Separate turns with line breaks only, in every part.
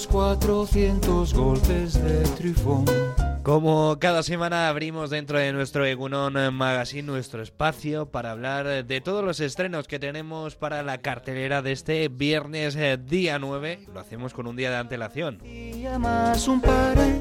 aquellos 400 golpes de trifón.
Como cada semana abrimos dentro de nuestro Egunon Magazine nuestro espacio para hablar de todos los estrenos que tenemos para la cartelera de este viernes eh, día 9. Lo hacemos con un día de antelación.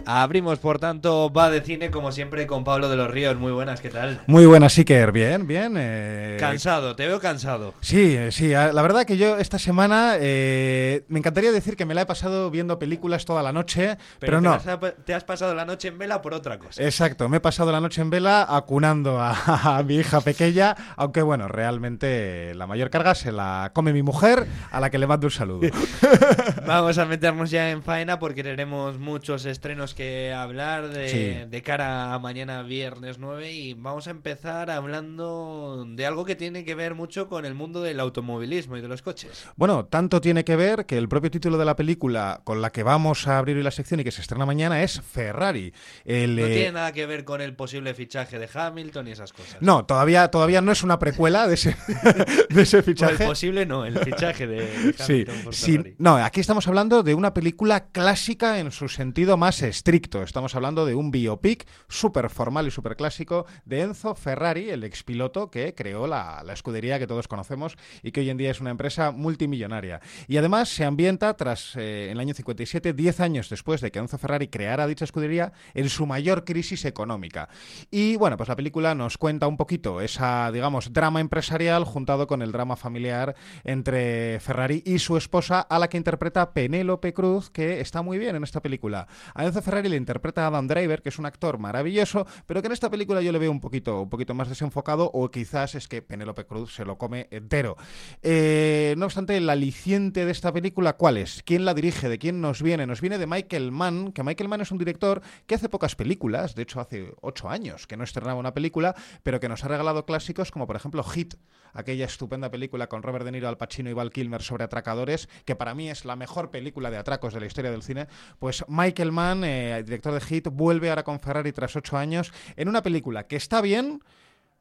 Abrimos, por tanto, va de cine como siempre con Pablo de los Ríos. Muy buenas, ¿qué tal?
Muy buenas, Iker. Bien, bien. eh,
Cansado, te veo cansado.
Sí, eh, sí. a- La verdad que yo esta semana eh, me encantaría decir que me la he pasado viendo películas toda la noche, pero,
te
no.
has- te has pasado la noche en vela por otra cosa.
Exacto, me he pasado la noche en vela acunando a, a mi hija pequeña, aunque bueno, realmente la mayor carga se la come mi mujer, a la que le mando un saludo.
Vamos a meternos ya en faena porque tenemos muchos estrenos que hablar de,
Sí.
de cara a mañana viernes 9 y vamos a empezar hablando de algo que tiene que ver mucho con el mundo del automovilismo y de los coches.
Bueno, tanto tiene que ver que el propio título de la película con la que vamos a abrir hoy la sección y que se estrena mañana es Ferrari. El,
No
eh,
tiene nada que ver con el posible fichaje de Hamilton y esas cosas.
no, todavía, todavía no es una precuela de ese, de ese
Bueno,
fichaje.
el posible no, el fichaje de, de
Sí,
Hamilton
sí.
Ferrari.
no, aquí estamos hablando de una película clásica en su sentido más estricto. Estamos hablando de un biopic súper formal y súper clásico de Enzo Ferrari, el expiloto que creó la, la escudería que todos conocemos y que hoy en día es una empresa multimillonaria. Y además se ambienta tras eh, el año 57, 10 años después de que Enzo Ferrari creara dicha escudería, en su mayor crisis económica. Y bueno, pues la película nos cuenta un poquito esa, digamos, drama empresarial juntado con el drama familiar entre Ferrari y su esposa, a la que interpreta Penélope Cruz, que está muy bien en esta película. A Enzo Ferrari le interpreta Adam Driver, que es un actor maravilloso, pero que en esta película yo le veo un poquito, un poquito más desenfocado, o quizás es que Penélope Cruz se lo come entero. Eh, no obstante, el aliciente de esta película, ¿cuál es? ¿Quién la dirige? ¿De quién nos viene? Nos viene de Michael Mann, que Michael Mann es un director que hace pocas películas, de hecho hace ocho años que no estrenaba una película, pero que nos ha regalado clásicos como por ejemplo Hit, aquella estupenda película con Robert De Niro, Al Pacino y Val Kilmer sobre atracadores, que para mí es la mejor película de atracos de la historia del cine. Pues Michael Mann, eh, director de Hit, vuelve ahora con Ferrari tras ocho años en una película que está bien,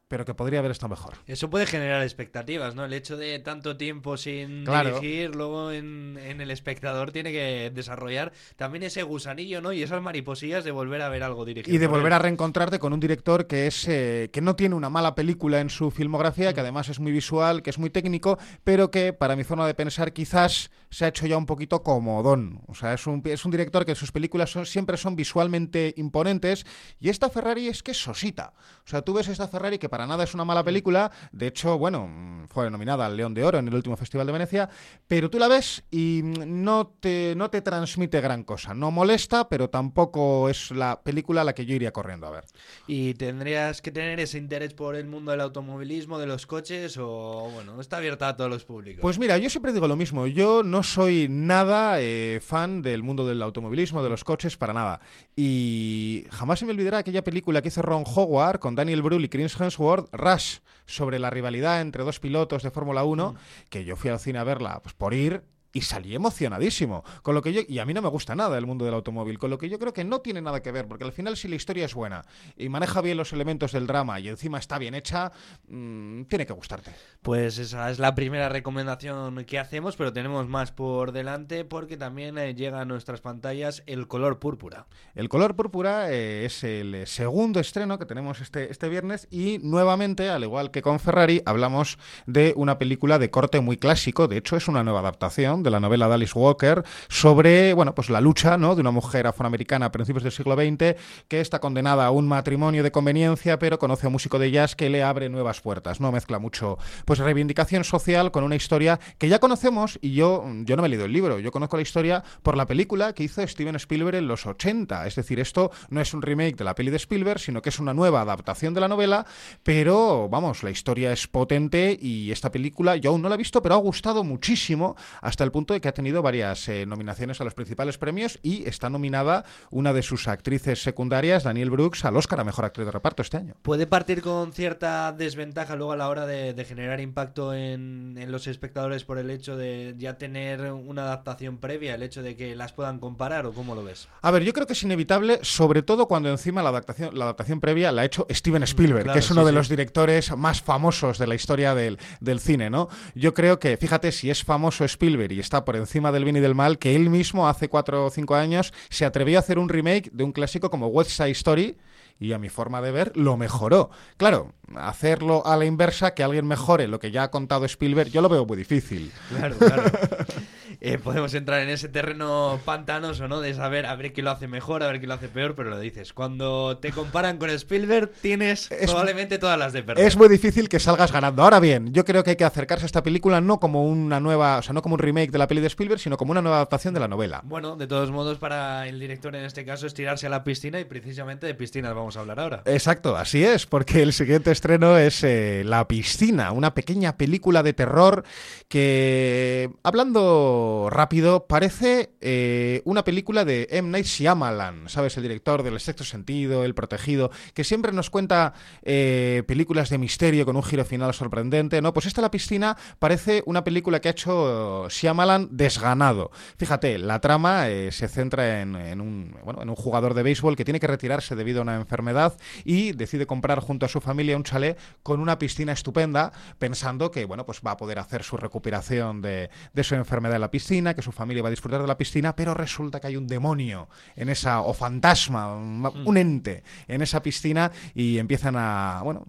pero que podría haber estado mejor.
Eso puede generar expectativas, ¿no? El hecho de tanto tiempo sin
Claro.
dirigir, luego en, en el espectador tiene que desarrollar también ese gusanillo, ¿no? Y esas mariposillas de volver a ver algo dirigido.
Y de volver a reencontrarte con un director que es eh, que no tiene una mala película en su filmografía, que además es muy visual, que es muy técnico, pero que para mi forma de pensar quizás se ha hecho ya un poquito comodón. O sea, es un, es un director que sus películas son, siempre son visualmente imponentes y esta Ferrari es que es sosita. O sea, tú ves esta Ferrari que para nada es una mala película, de hecho, bueno, fue nominada al León de Oro en el último Festival de Venecia, pero tú la ves y no te, no te transmite gran cosa. No molesta, pero tampoco es la película a la que yo iría corriendo a ver.
Y tendrías que tener ese interés por el mundo del automovilismo, de los coches, o bueno, está abierta a todos los públicos.
Pues mira, yo siempre digo lo mismo. Yo no soy nada eh, fan del mundo del automovilismo, de los coches, para nada. Y jamás se me olvidará aquella película que hizo Ron Howard con Daniel Brühl y Chris Hemsworth, Rush, sobre la rivalidad entre dos pilotos de Fórmula 1, que yo fui al cine a verla pues, por ir. Y salí emocionadísimo. Con lo que yo, y a mí no me gusta nada el mundo del automóvil. Con lo que yo creo que no tiene nada que ver. Porque al final, si la historia es buena y maneja bien los elementos del drama y encima está bien hecha, mm, tiene que gustarte.
Pues esa es la primera recomendación que hacemos, pero tenemos más por delante porque también eh, llega a nuestras pantallas el color púrpura.
El color púrpura eh, es el segundo estreno que tenemos este, este viernes y nuevamente, al igual que con Ferrari, hablamos de una película de corte muy clásico. De hecho, es una nueva adaptación de la novela de Alice Walker sobre bueno, pues la lucha ¿no? de una mujer afroamericana a principios del siglo XX que está condenada a un matrimonio de conveniencia, pero conoce a un músico de jazz que le abre nuevas puertas. No mezcla mucho pues reivindicación social con una historia que ya conocemos y yo, yo no me he leído el libro, yo conozco la historia por la película que hizo Steven Spielberg en los 80. Es decir, esto no es un remake de la peli de Spielberg, sino que es una nueva adaptación de la novela, pero vamos, la historia es potente y esta película yo aún no la he visto, pero ha gustado muchísimo hasta el tal punto de que ha tenido varias eh, nominaciones a los principales premios y está nominada una de sus actrices secundarias, Daniel Brooks, al Oscar a Mejor Actriz de Reparto este año.
¿Puede partir con cierta desventaja luego a la hora de, generar impacto en, los espectadores por el hecho de ya tener una adaptación previa, el hecho de que las puedan comparar o cómo lo ves?
A ver, yo creo que es inevitable, sobre todo cuando encima la adaptación, la adaptación previa la ha hecho Steven mm, Spielberg, que es uno de los directores más famosos de la historia del, del cine, ¿no? Yo creo que, fíjate, si es famoso Spielberg y está por encima del bien y del mal, que él mismo hace cuatro o cinco años se atrevió a hacer un remake de un clásico como West Side Story y a mi forma de ver lo mejoró. Claro, hacerlo a la inversa, que alguien mejore lo que ya ha contado Spielberg, yo lo veo muy difícil.
Claro, claro. Eh, podemos entrar en ese terreno pantanoso, ¿no? De saber a ver quién lo hace mejor, a ver quién lo hace peor, pero lo dices. Cuando te comparan con Spielberg, tienes probablemente todas las de perder.
Es muy difícil que salgas ganando. Ahora bien, yo creo que hay que acercarse a esta película no como una nueva, o sea, no como un remake de la peli de Spielberg, sino como una nueva adaptación de la novela.
Bueno, de todos modos, para el director en este caso es tirarse a la piscina y precisamente de piscinas vamos a hablar ahora.
Exacto, así es, porque el siguiente estreno es eh, La piscina, una pequeña película de terror que, hablando rápido, parece eh, una película de M. Night Shyamalan, ¿sabes? El director del Sexto Sentido, El Protegido, que siempre nos cuenta eh, películas de misterio con un giro final sorprendente, ¿no? Pues esta La Piscina parece una película que ha hecho Shyamalan desganado. Fíjate, la trama eh, se centra en, un, bueno, en un jugador de béisbol que tiene que retirarse debido a una enfermedad y decide comprar junto a su familia un chalet con una piscina estupenda, pensando que, bueno, pues va a poder hacer su recuperación de, de su enfermedad en la piscina, que su familia va a disfrutar de la piscina, pero resulta que hay un demonio en esa, o fantasma, un, mm. ente en esa piscina y empiezan a, bueno,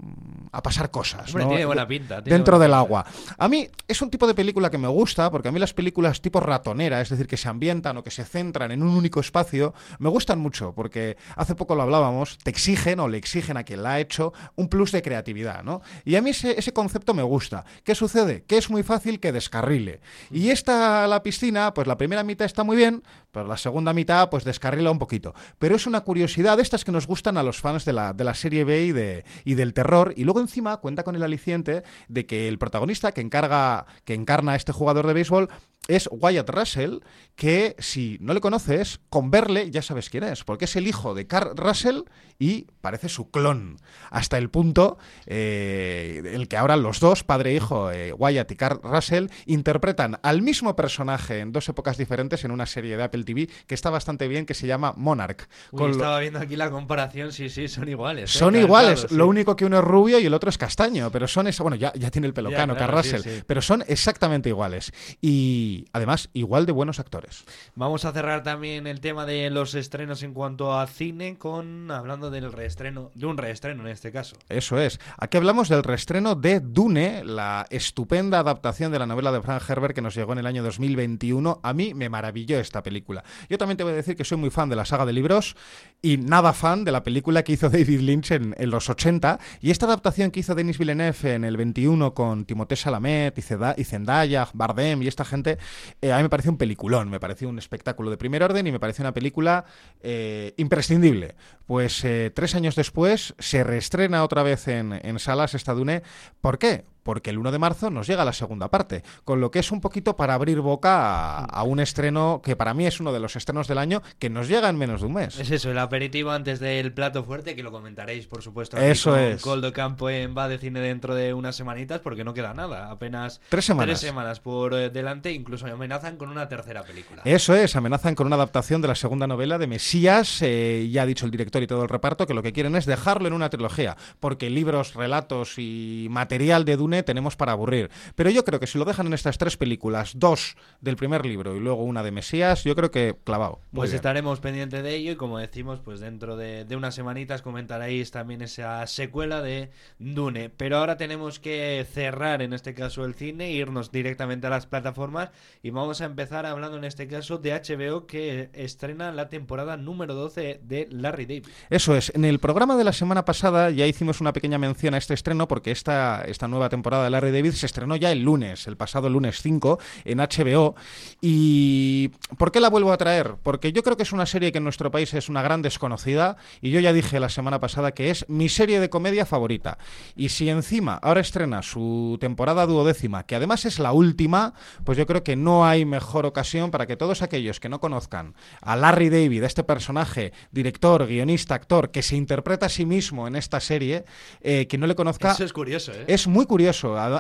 a pasar cosas.
tiene buena pinta.
dentro del agua. A mí es un tipo de película que me gusta, porque a mí las películas tipo ratonera, es decir, que se ambientan o que se centran en un único espacio, me gustan mucho, porque hace poco lo hablábamos, te exigen o le exigen a quien la ha hecho un plus de creatividad, ¿no? Y a mí ese, ese concepto me gusta. ¿Qué sucede? Que es muy fácil que descarrile. Y esta, la piscina, pues la primera mitad está muy bien, pero la segunda mitad pues descarrila un poquito. Pero es una curiosidad de estas que nos gustan a los fans de la, de la serie B y, de, y del terror. Y luego encima cuenta con el aliciente de que el protagonista que, encarga, que encarna a este jugador de béisbol es Wyatt Russell, que si no le conoces, con verle ya sabes quién es, porque es el hijo de Carl Russell y parece su clon, hasta el punto eh, el que ahora los dos, padre e hijo, eh, Wyatt y Carl Russell, interpretan al mismo personaje en dos épocas diferentes en una serie de Apple TV que está bastante bien, que se llama Monarch.
estaba viendo aquí la comparación, sí, sí, son iguales.
¿eh? Son iguales, lo único que uno es rubio y el otro es castaño, pero son, bueno, ya, ya tiene el pelo cano, Carl Russell, pero son exactamente iguales. Y además igual de buenos actores.
Vamos a cerrar también el tema de los estrenos en cuanto a cine con hablando del reestreno, de un reestreno en este caso.
Eso es. Aquí hablamos del reestreno de Dune, la estupenda adaptación de la novela de Frank Herbert que nos llegó en el año 2021. A mí me maravilló esta película. Yo también te voy a decir que soy muy fan de la saga de libros y nada fan de la película que hizo David Lynch en, los 80 y esta adaptación que hizo Denis Villeneuve en el 21 con Timothée Chalamet y Zendaya, Bardem y esta gente eh, a mí me pareció un peliculón, me pareció un espectáculo de primer orden y me pareció una película eh, imprescindible. Pues eh, tres años después se reestrena otra vez en, en salas esta Dune. ¿Por qué? Porque el 1 de marzo nos llega la segunda parte, con lo que es un poquito para abrir boca a, un estreno que para mí es uno de los estrenos del año que nos llega en menos de un mes.
Es eso, el aperitivo antes del plato fuerte, que lo comentaréis, por supuesto.
eso es.
Coldo Campo en Va de Cine dentro de unas semanitas, porque no queda nada, apenas
tres semanas,
tres semanas por eh, delante, incluso amenazan con una tercera película.
Eso es, amenazan con una adaptación de la segunda novela de Mesías, eh, ya ha dicho el director y todo el reparto que lo que quieren es dejarlo en una trilogía, porque libros, relatos y material de Dune tenemos para aburrir. Pero yo creo que si lo dejan en estas tres películas, dos del primer libro y luego una de Mesías, yo creo que clavado.
pues estaremos pendientes de ello y como decimos, pues dentro de, unas semanitas comentaréis también esa secuela de Dune. Pero ahora tenemos que cerrar en este caso el cine, irnos directamente a las plataformas y vamos a empezar hablando en este caso de HBO que estrena la temporada número 12 de Larry David.
Eso es, en el programa de la semana pasada ya hicimos una pequeña mención a este estreno porque esta, esta nueva temporada temporada de Larry David se estrenó ya el lunes, el pasado lunes 5, en HBO. ¿Y por qué la vuelvo a traer? Porque yo creo que es una serie que en nuestro país es una gran desconocida y yo ya dije la semana pasada que es mi serie de comedia favorita. Y si encima ahora estrena su temporada duodécima, que además es la última, pues yo creo que no hay mejor ocasión para que todos aquellos que no conozcan a Larry David, este personaje, director, guionista, actor, que se interpreta a sí mismo en esta serie, eh, que no le conozca...
Eso es curioso, ¿eh?
Es muy curioso.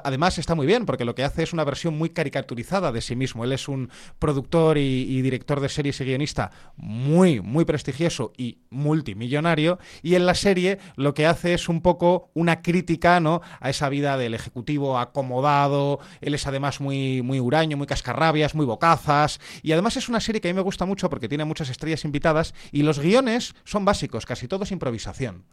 Además está muy bien, porque lo que hace es una versión muy caricaturizada de sí mismo. Él es un productor y, director de series y guionista muy, muy prestigioso y multimillonario. Y en la serie lo que hace es un poco una crítica ¿no? a esa vida del ejecutivo acomodado. Él es además muy, muy huraño, muy cascarrabias, muy bocazas. Y además es una serie que a mí me gusta mucho porque tiene muchas estrellas invitadas y los guiones son básicos, casi todos improvisación.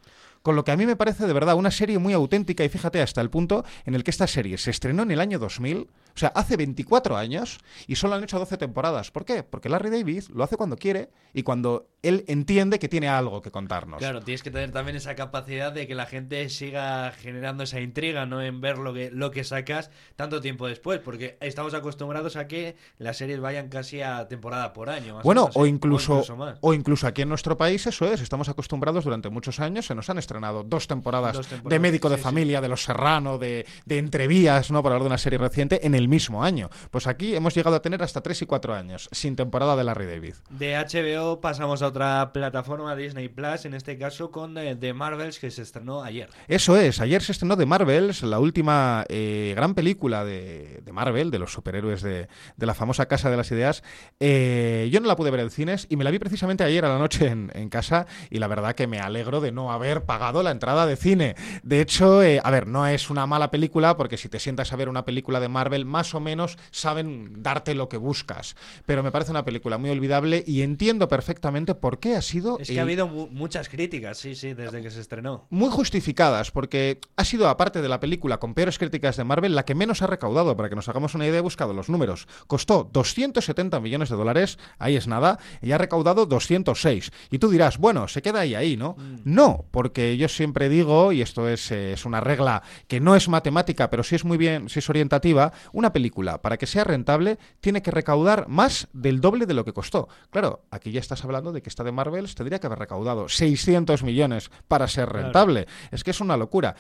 Con lo que a mí me parece de verdad una serie muy auténtica y fíjate hasta el punto en el que esta serie se estrenó en el año 2000, o sea, hace 24 años y solo han hecho 12 temporadas. ¿Por qué? Porque Larry David lo hace cuando quiere y cuando él entiende que tiene algo que contarnos.
Claro, tienes que tener también esa capacidad de que la gente siga generando esa intriga, ¿no? En ver lo que, lo que sacas tanto tiempo después, porque estamos acostumbrados a que las series vayan casi a temporada por año.
bueno, o, incluso, o incluso aquí en nuestro país eso es, estamos acostumbrados durante muchos años, se nos han estrenado dos temporadas, de médico de familia, de Los Serrano, de, de Entrevías, ¿no? Por hablar de una serie reciente, en el mismo año. Pues aquí hemos llegado a tener hasta tres y cuatro años, sin temporada de Larry David.
De HBO pasamos a otra plataforma, Disney Plus, en este caso con The Marvels, que se estrenó ayer.
Eso es, ayer se estrenó The Marvels, la última eh, gran película de, de, Marvel, de los superhéroes de, de, la famosa Casa de las Ideas. Eh, yo no la pude ver en cines y me la vi precisamente ayer a la noche en, en casa y la verdad que me alegro de no haber pagado la entrada de cine. De hecho, eh, a ver, no es una mala película porque si te sientas a ver una película de Marvel, más o menos saben darte lo que buscas. Pero me parece una película muy olvidable y entiendo perfectamente por qué ha sido...
Es que ha habido muchas críticas, sí, sí, desde que se estrenó.
Muy justificadas, porque ha sido, aparte de la película con peores críticas de Marvel, la que menos ha recaudado. Para que nos hagamos una idea, he buscado los números. Costó 270 millones de dólares, ahí es nada, y ha recaudado 206. Y tú dirás, bueno, se queda ahí, ahí, ¿no? Mm. No, porque yo siempre digo, y esto es, eh, es, una regla que no es matemática, pero sí es muy bien, sí es orientativa, una película, para que sea rentable, tiene que recaudar más del doble de lo que costó. Claro, aquí ya estás hablando de que esta de Marvels tendría que haber recaudado 600 millones para ser rentable. Es que es una locura.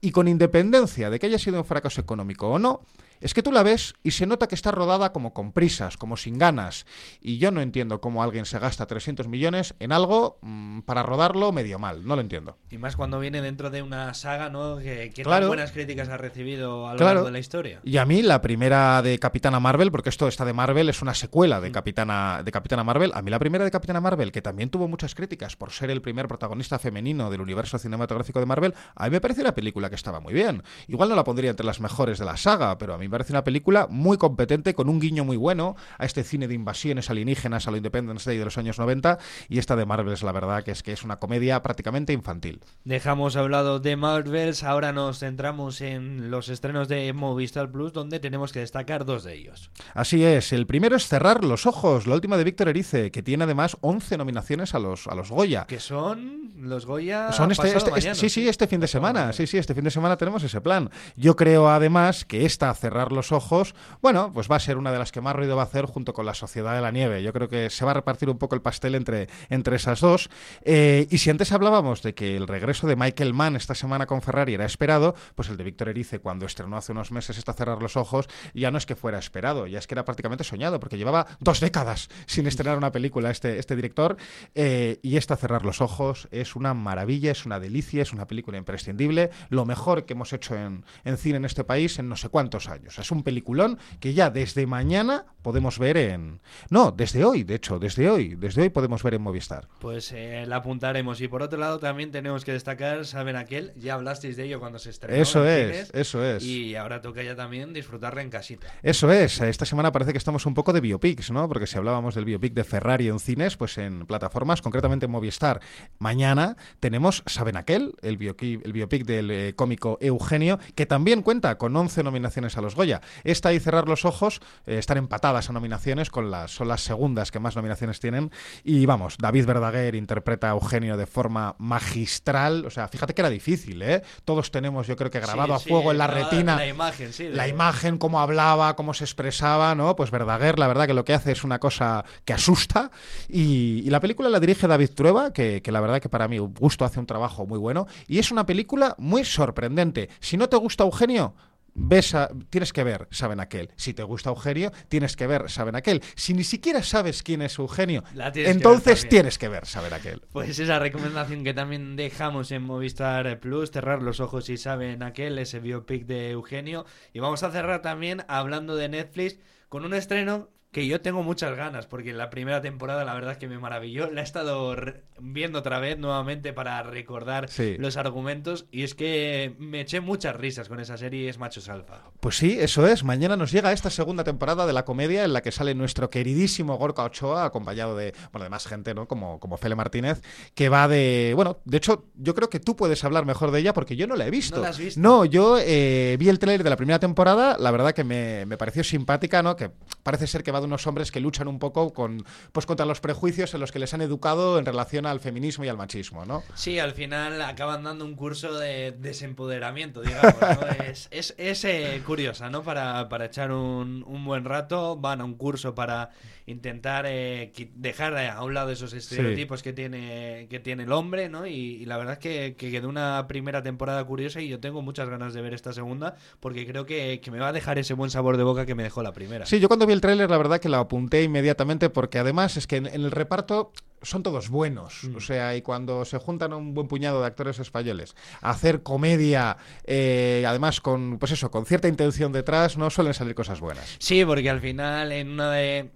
Y con independencia de que haya sido un fracaso económico o no, es que tú la ves y se nota que está rodada como con prisas, como sin ganas. Y yo no entiendo cómo alguien se gasta 300 millones en algo mmm, para rodarlo medio mal. No lo entiendo.
Y más cuando viene dentro de una saga, ¿no? Que, que claro. tan buenas críticas ha recibido a lo claro. largo de la historia.
Y a mí la primera de Capitana Marvel, porque esto está de Marvel, es una secuela de Capitana, de Capitana Marvel. A mí la primera de Capitana Marvel, que también tuvo muchas críticas por ser el primer protagonista femenino del universo cinematográfico de Marvel, a mí me pareció una película que estaba muy bien. Igual no la pondría entre las mejores de la saga, pero a mí me parece una película muy competente, con un guiño muy bueno a este cine de invasiones alienígenas, a lo Independence Day de los años 90, y esta de Marvels, la verdad, que es que es una comedia prácticamente infantil.
Dejamos hablado de Marvels, ahora nos centramos en los estrenos de Movistar Plus, donde tenemos que destacar dos de ellos.
Así es, el primero es Cerrar los Ojos, la última de Víctor Erice, que tiene además 11 nominaciones a los, a los Goya.
Que son los Goya.
Son este, este,
mañana,
sí, sí, este fin de semana. Sí, sí, este fin de semana tenemos ese plan. Yo creo además que esta Cerrar los Ojos, bueno, pues va a ser una de las que más ruido va a hacer junto con La Sociedad de la Nieve. Yo creo que se va a repartir un poco el pastel entre, entre esas dos. Eh, y si antes hablábamos de que el regreso de Michael Mann esta semana con Ferrari era esperado, pues el de Víctor Erice, cuando estrenó hace unos meses esta Cerrar los Ojos, ya no es que fuera esperado, ya es que era prácticamente soñado, porque llevaba dos décadas sin estrenar una película este, este director. Eh, y esta Cerrar los Ojos es una maravilla, es una delicia, es una película imprescindible, lo mejor que hemos hecho en, en cine en este país en no sé cuántos años. Es un peliculón que ya desde mañana podemos ver en... No, desde hoy, de hecho, desde hoy, desde hoy podemos ver en Movistar.
Pues eh, la apuntaremos. Y por otro lado también tenemos que destacar, ¿saben aquel? Ya hablasteis de ello cuando se estrenó.
Eso es,
cines,
eso es.
Y ahora toca ya también disfrutarla en casita.
Eso es. Esta semana parece que estamos un poco de biopics, ¿no? Porque si hablábamos del biopic de Ferrari en cines, pues en plataformas, concretamente en Movistar, mañana tenemos ¿Saben aquel? El biopic, el biopic del eh, cómico Eugenio, que también cuenta con 11 nominaciones a los Goya. Esta y Cerrar los Ojos eh, están empatadas a nominaciones, con las, son las segundas que más nominaciones tienen. Y vamos, David Verdaguer interpreta a Eugenio de forma magistral. O sea, fíjate que era difícil, ¿eh? Todos tenemos, yo creo que grabado a fuego en la retina.
La imagen, sí.
La imagen, cómo hablaba, cómo se expresaba, ¿no? Pues Verdaguer, la verdad que lo que hace es una cosa que asusta. Y, la película la dirige David Trueba, que, que la verdad que para mí gusto hace un trabajo muy bueno. Y es una película muy sorprendente. Si no te gusta Eugenio, ves tienes que ver Saben Aquel. Si te gusta Eugenio, tienes que ver Saben Aquel. Si ni siquiera sabes quién es Eugenio, entonces tienes que ver Saben Aquel.
Pues esa recomendación que también dejamos en Movistar Plus, cerrar los ojos y Saben Aquel, ese biopic de Eugenio. Y vamos a cerrar también hablando de Netflix con un estreno que yo tengo muchas ganas, porque la primera temporada la verdad es que me maravilló. La he estado viendo otra vez nuevamente para recordar los argumentos y es que me eché muchas risas con esa serie es Machos Alfa.
Pues sí, eso es. Mañana nos llega esta segunda temporada de la comedia en la que sale nuestro queridísimo Gorka Ochoa, acompañado de, bueno, de más gente, ¿no? Como, como Fele Martínez, que va de, bueno, de hecho, yo creo que tú puedes hablar mejor de ella porque yo no la he visto.
¿No la has visto?
No, yo eh, vi el trailer de la primera temporada, la verdad que me, me pareció simpática, ¿no? Que parece ser que va de unos hombres que luchan un poco con, pues, contra los prejuicios en los que les han educado en relación al feminismo y al machismo, ¿no?
Sí, al final acaban dando un curso de desempoderamiento, digamos, es, es, eh, curiosa, ¿no? Para, para echar un, un, buen rato, van a un curso para intentar eh, dejar a un lado esos estereotipos que, tiene, que tiene el hombre, ¿no? Y, la verdad es que, que, quedó una primera temporada curiosa y yo tengo muchas ganas de ver esta segunda porque creo que, que me va a dejar ese buen sabor de boca que me dejó la primera.
Sí, yo cuando vi el tráiler la verdad que la apunté inmediatamente porque además es que en, el reparto son todos buenos. Mm. O sea, y cuando se juntan un buen puñado de actores españoles a hacer comedia, eh, además con, pues eso, con cierta intención detrás, no suelen salir cosas buenas.
Sí, porque al final en una de...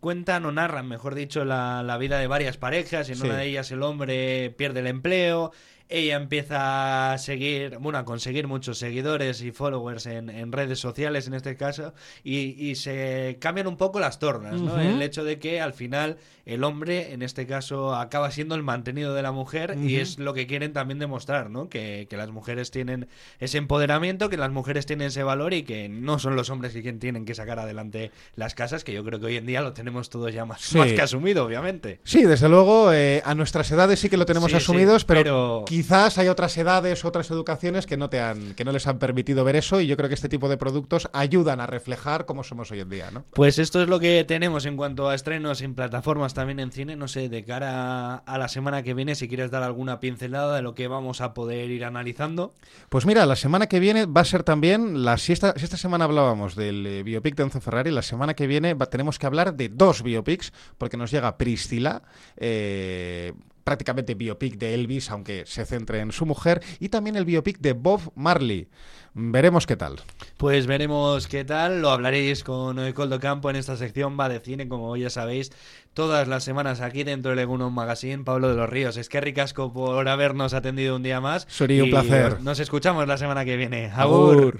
cuentan o narran, mejor dicho, la, la vida de varias parejas. En una de ellas el hombre pierde el empleo ella empieza a seguir, bueno, a conseguir muchos seguidores y followers en, redes sociales en este caso, y, se cambian un poco las tornas, ¿no? El hecho de que al final el hombre, en este caso, acaba siendo el mantenido de la mujer, y es lo que quieren también demostrar, ¿no? Que, las mujeres tienen ese empoderamiento, que las mujeres tienen ese valor y que no son los hombres quienes tienen que sacar adelante las casas, que yo creo que hoy en día lo tenemos todos ya más, que asumido, obviamente.
Sí, desde luego, eh, a nuestras edades sí que lo tenemos asumidos, pero quizás hay otras edades, otras educaciones que no te han, que no les han permitido ver eso y yo creo que este tipo de productos ayudan a reflejar cómo somos hoy en día, ¿no?
Pues esto es lo que tenemos en cuanto a estrenos en plataformas también en cine, no sé, de cara a la semana que viene, si quieres dar alguna pincelada de lo que vamos a poder ir analizando.
Pues mira, la semana que viene va a ser también, la, si, esta, esta semana hablábamos del eh, biopic de Enzo Ferrari, la semana que viene tenemos que hablar de dos biopics, porque nos llega Priscila, eh, prácticamente biopic de Elvis, aunque se centre en su mujer, y también el biopic de Bob Marley. Veremos qué tal.
Pues veremos qué tal. Lo hablaréis con Coldo Campo en esta sección Va de Cine, como ya sabéis, todas las semanas aquí dentro del Egunon Magazine. Pablo de los Ríos, es que ricasco por habernos atendido un día más.
Sería un placer.
Nos escuchamos la semana que viene. Agur.